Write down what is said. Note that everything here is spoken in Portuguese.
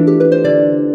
Música